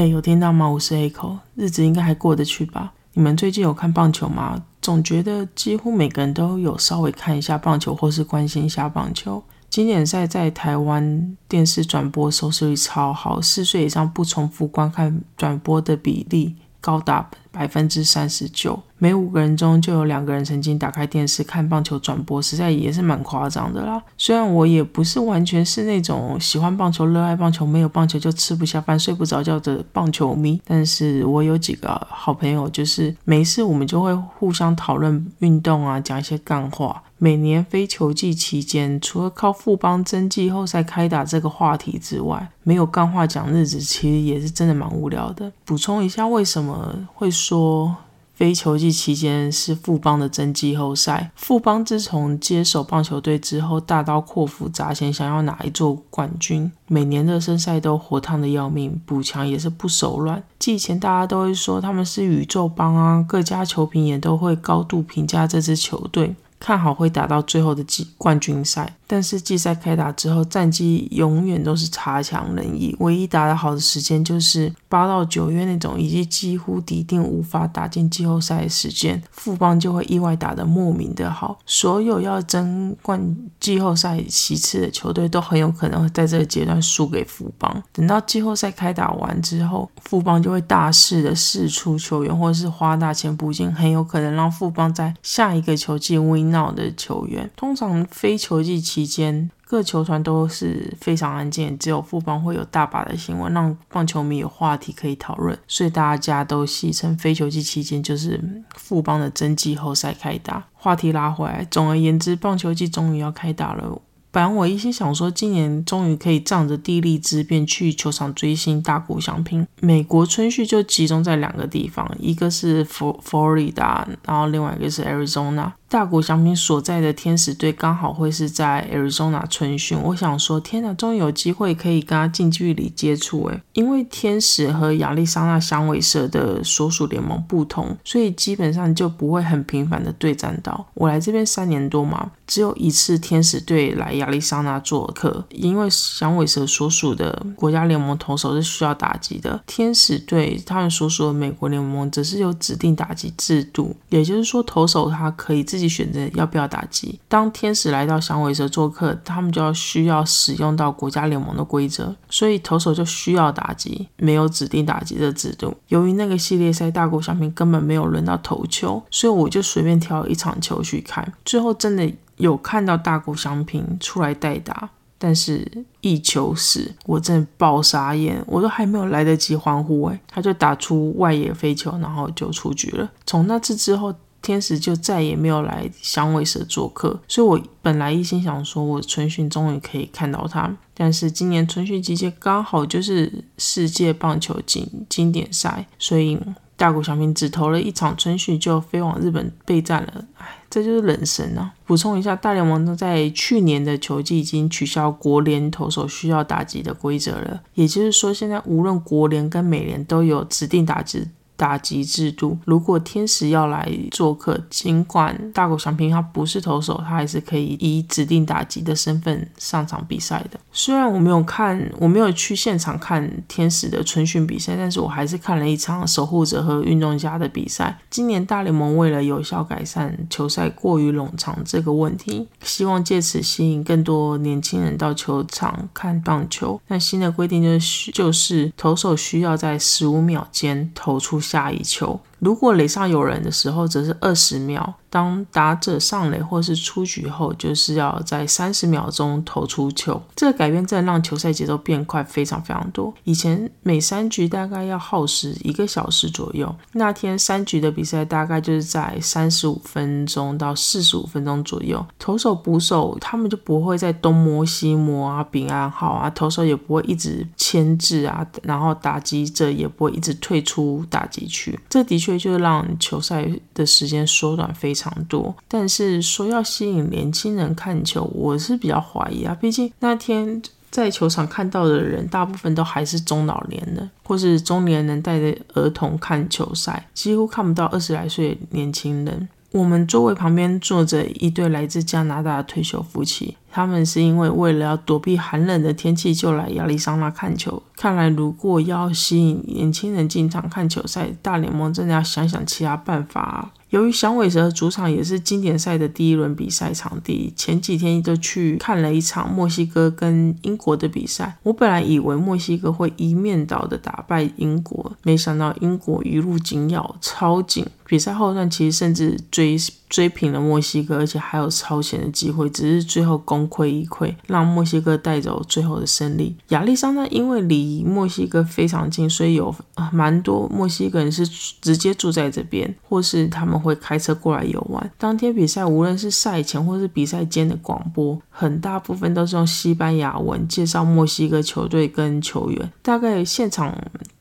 哎，有听到吗？我是 Aiko，，日子应该还过得去吧？你们最近有看棒球吗？总觉得几乎每个人都有稍微看一下棒球，或是关心一下棒球。经典赛在台湾电视转播收视率超好，四岁以上不重复观看转播的比例高达百分之三十九。每五个人中就有两个人曾经打开电视看棒球转播，实在也是蛮夸张的啦。虽然我也不是完全是那种喜欢棒球、热爱棒球、没有棒球就吃不下饭、睡不着觉的棒球迷，但是我有几个好朋友，就是没事我们就会互相讨论运动啊，讲一些干话。每年非球季期间，除了靠富邦争季后赛开打这个话题之外，没有干话讲日子，其实也是真的蛮无聊的。补充一下，为什么会说？非球季期间是富邦的真季后赛。富邦自从接手棒球队之后，大刀阔斧砸钱，想要拿一座冠军。每年热身赛都火烫的要命，补强也是不手软。季前大家都会说他们是宇宙帮啊，各家球评也都会高度评价这支球队。看好会打到最后的季冠军赛，但是季赛开打之后，战绩永远都是差强人意。唯一打得好的时间就是八到九月那种，以及几乎抵定无法打进季后赛的时间，富邦就会意外打得莫名的好。所有要争冠季后赛席次的球队都很有可能会在这个阶段输给富邦。等到季后赛开打完之后，富邦就会大肆的试出球员，或者是花大钱补进，很有可能让富邦在下一个球季 win。闹的球员，通常非球季期期间，各球团都是非常安静，只有富邦会有大把的新闻，让棒球迷有话题可以讨论，所以大家都戏称非球季期间就是富邦的真季后赛开打。话题拉回来，总而言之，棒球季终于要开打了。本来我一心想说，今年终于可以仗着地利之便去球场追星大谷翔平。美国春训就集中在两个地方，一个是佛佛罗里达，然后另外一个是 Arizona。大谷翔平所在的天使队刚好会是在 Arizona 春训，我想说，天哪，终于有机会可以跟他近距离接触诶，因为天使和亚利桑那响尾蛇的所属联盟不同，所以基本上就不会很频繁的对战到。我来这边三年多嘛，只有一次天使队来亚利桑那做客，因为响尾蛇所属的国家联盟投手是需要打击的，天使队他们所属的美国联盟则是有指定打击制度，也就是说投手他可以自自己选择要不要打击。当天使来到响尾蛇做客，他们就要需要使用到国家联盟的规则，所以投手就需要打击，没有指定打击的制度。由于那个系列赛大谷翔平根本没有轮到投球，所以我就随便挑一场球去看。最后真的有看到大谷翔平出来代打，但是一球死，我真的爆傻眼，我都还没有来得及欢呼，诶，他就打出外野飞球，然后就出局了。从那次之后。天使就再也没有来响尾蛇做客，所以我本来一心想说，我春训终于可以看到他。但是今年春训期间刚好就是世界棒球经经典赛，所以大谷翔平只投了一场春训就飞往日本备战了。唉，这就是人生啊！补充一下，大联盟在去年的球季已经取消国联投手需要打击的规则了，也就是说，现在无论国联跟美联都有指定打击。打击制度，如果天使要来做客，尽管大谷翔平他不是投手，他还是可以以指定打击的身份上场比赛的。虽然我没有看，我没有去现场看天使的春训比赛，但是我还是看了一场守护者和运动家的比赛。今年大联盟为了有效改善球赛过于冗长这个问题，希望借此吸引更多年轻人到球场看棒球。那新的规定就是就是投手需要在十五秒间投出。下一球。如果垒上有人的时候，则是二十秒；当打者上垒或是出局后，就是要在三十秒钟投出球。这个改变真的让球赛节奏变快，非常非常多。以前每三局大概要耗时一个小时左右，那天三局的比赛大概就是在三十五分钟到四十五分钟左右。投手捕手他们就不会再东摸西摸啊，平安号啊，投手也不会一直牵制啊，然后打击者也不会一直退出打击区。这的确。就让球赛的时间缩短非常多，但是说要吸引年轻人看球，我是比较怀疑啊。毕竟那天在球场看到的人，大部分都还是中老年人，或是中年人带着儿童看球赛，几乎看不到二十来岁的年轻人。我们座位旁边坐着一对来自加拿大的退休夫妻，他们是因为为了要躲避寒冷的天气，就来亚利桑那看球。看来，如果要吸引年轻人进场看球赛，大联盟真的要想想其他办法啊。由于响尾蛇主场也是经典赛的第一轮比赛场地，前几天就去看了一场墨西哥跟英国的比赛。我本来以为墨西哥会一面倒的打败英国，没想到英国一路紧咬，超紧。比赛后段其实甚至追追平了墨西哥，而且还有超前的机会，只是最后功亏一篑，让墨西哥带走最后的胜利。亚历山大因为离墨西哥非常近，所以有蛮多墨西哥人是直接住在这边，或是他们会开车过来游玩。当天比赛无论是赛前或是比赛间的广播，很大部分都是用西班牙文介绍墨西哥球队跟球员，大概现场。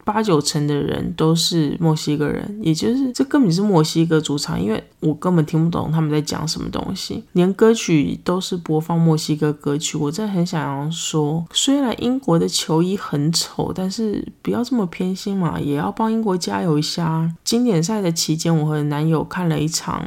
八九成的人都是墨西哥人，也就是这根本是墨西哥主场，因为我根本听不懂他们在讲什么东西，连歌曲都是播放墨西哥歌曲。我真的很想要说，虽然英国的球衣很丑，但是不要这么偏心嘛，也要帮英国加油一下。经典赛的期间，我和男友看了一场。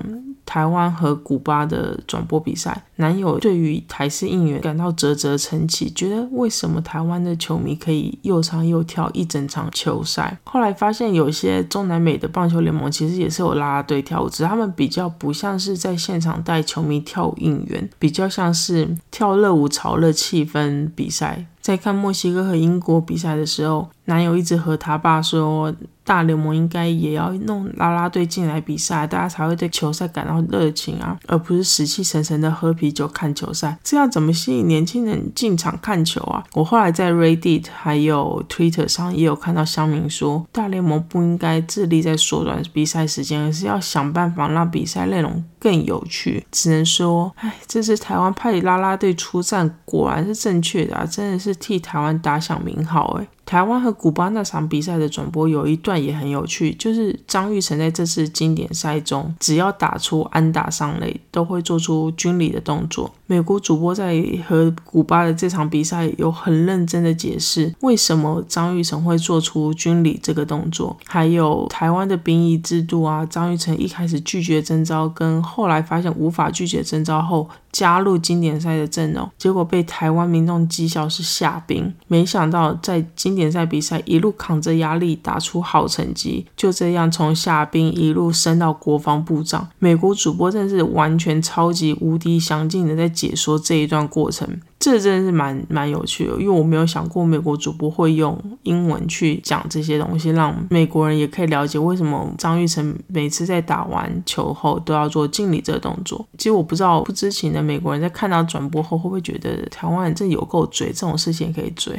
台湾和古巴的转播比赛，男友对于台式应援感到啧啧称奇，觉得为什么台湾的球迷可以又唱又跳一整场球赛？后来发现有些中南美的棒球联盟其实也是有拉拉队跳舞，只是他们比较不像是在现场带球迷跳舞应援，比较像是跳热舞炒热气氛比赛。在看墨西哥和英国比赛的时候，男友一直和他爸说，大联盟应该也要弄啦啦队进来比赛，大家才会对球赛感到热情啊，而不是死气沉沉的喝啤酒看球赛。这样怎么吸引年轻人进场看球啊？我后来在 Reddit 还有 Twitter 上也有看到乡民说，大联盟不应该致力在缩短比赛时间，而是要想办法让比赛内容更有趣。只能说，哎，这次台湾派啦啦队出战，果然是正确的啊，真的是。替台湾打响名号，诶。台湾和古巴那场比赛的转播有一段也很有趣，就是张玉成在这次经典赛中，只要打出安打上垒，都会做出军礼的动作。美国主播在和古巴的这场比赛有很认真的解释，为什么张玉成会做出军礼这个动作，还有台湾的兵役制度啊。张玉成一开始拒绝征召，跟后来发现无法拒绝征召后，加入经典赛的阵容，结果被台湾民众讥笑是下兵。没想到在经典联赛比赛一路扛着压力打出好成绩，就这样从下兵一路升到国防部长。美国主播真是完全超级无敌详尽的在解说这一段过程，这真是蛮蛮有趣的。因为我没有想过美国主播会用英文去讲这些东西，让美国人也可以了解为什么张玉成每次在打完球后都要做敬礼这个动作。其实我不知道不知情的美国人在看到转播后会不会觉得台湾人真有够嘴，这种事情也可以追。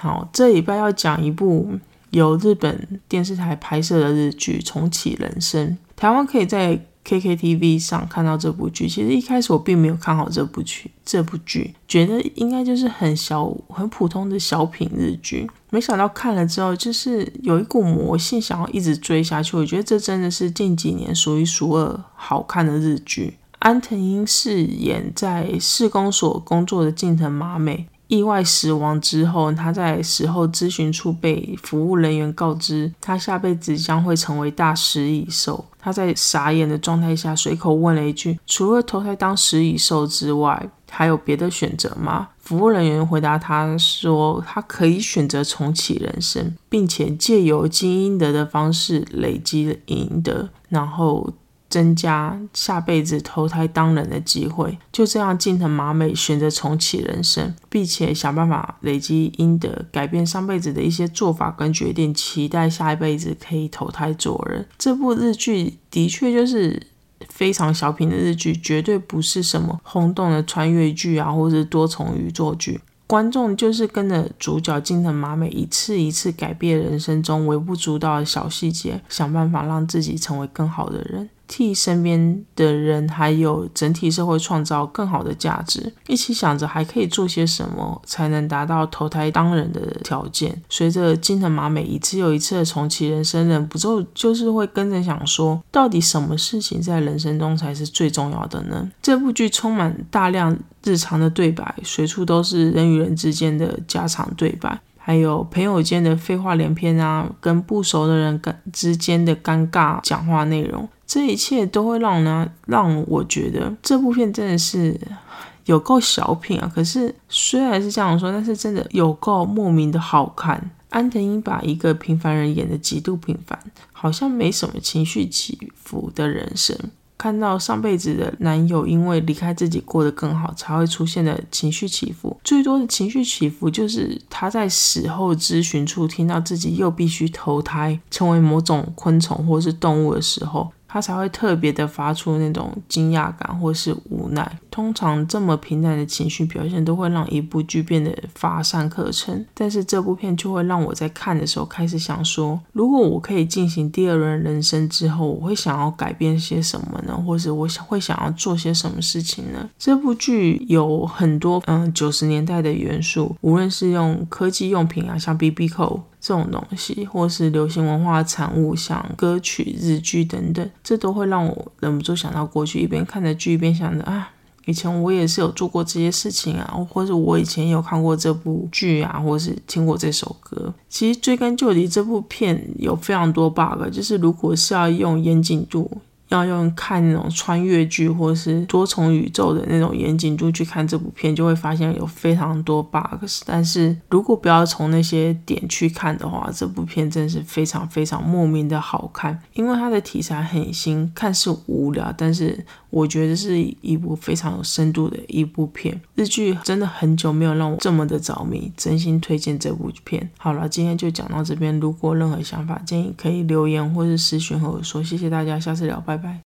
好，这礼拜要讲一部由日本电视台拍摄的日剧《重启人生》。台湾可以在 KKTV 上看到这部剧。其实一开始我并没有看好这部剧，这部剧觉得应该就是很小、很普通的小品日剧。没想到看了之后，就是有一股魔性，想要一直追下去。我觉得这真的是近几年数一数二好看的日剧。安藤英饰演在市公所工作的近藤麻美。意外死亡之后，他在死后咨询处被服务人员告知，他下辈子将会成为大食蚁兽。他在傻眼的状态下，随口问了一句：“除了投胎当食蚁兽之外，还有别的选择吗？”服务人员回答他说：“他可以选择重启人生，并且借由积阴德的方式累积阴德，然后。”增加下辈子投胎当人的机会，就这样，近藤麻美选择重启人生，并且想办法累积阴德，改变上辈子的一些做法跟决定，期待下一辈子可以投胎做人。这部日剧的确就是非常小品的日剧，绝对不是什么轰动的穿越剧啊，或者多重宇宙剧。观众就是跟着主角近藤麻美一次一次改变人生中微不足道的小细节，想办法让自己成为更好的人。替身边的人还有整体社会创造更好的价值，一起想着还可以做些什么才能达到投胎当人的条件。随着金藤马美一次又一次的重启人生，忍不住就是会跟着想说，到底什么事情在人生中才是最重要的呢？这部剧充满大量日常的对白，随处都是人与人之间的家常对白。还有朋友间的废话连篇啊，跟不熟的人跟之间的尴尬讲话内容，这一切都会让呢让我觉得这部片真的是有够小品啊。可是虽然是这样说，但是真的有够莫名的好看。安藤英把一个平凡人演的极度平凡，好像没什么情绪起伏的人生。看到上辈子的男友因为离开自己过得更好，才会出现的情绪起伏。最多的情绪起伏就是他在死后咨询处听到自己又必须投胎成为某种昆虫或是动物的时候。他才会特别的发出那种惊讶感或是无奈。通常这么平淡的情绪表现都会让一部剧变得乏善可陈，但是这部片就会让我在看的时候开始想说：如果我可以进行第二轮人生之后，我会想要改变些什么呢？或者我想会想要做些什么事情呢？这部剧有很多嗯九十年代的元素，无论是用科技用品啊，像 B B 扣。这种东西，或是流行文化产物，像歌曲、日剧等等，这都会让我忍不住想到过去，一边看着剧，一边想着啊，以前我也是有做过这些事情啊，或者我以前有看过这部剧啊，或是听过这首歌。其实追根究底，这部片有非常多 bug，就是如果是要用严谨度。要用看那种穿越剧或是多重宇宙的那种严谨度去看这部片，就会发现有非常多 bugs。但是如果不要从那些点去看的话，这部片真是非常非常莫名的好看。因为它的题材很新，看似无聊，但是我觉得是一部非常有深度的一部片。日剧真的很久没有让我这么的着迷，真心推荐这部片。好了，今天就讲到这边。如果任何想法建议，可以留言或是私讯和我说。谢谢大家，下次聊，拜拜拜。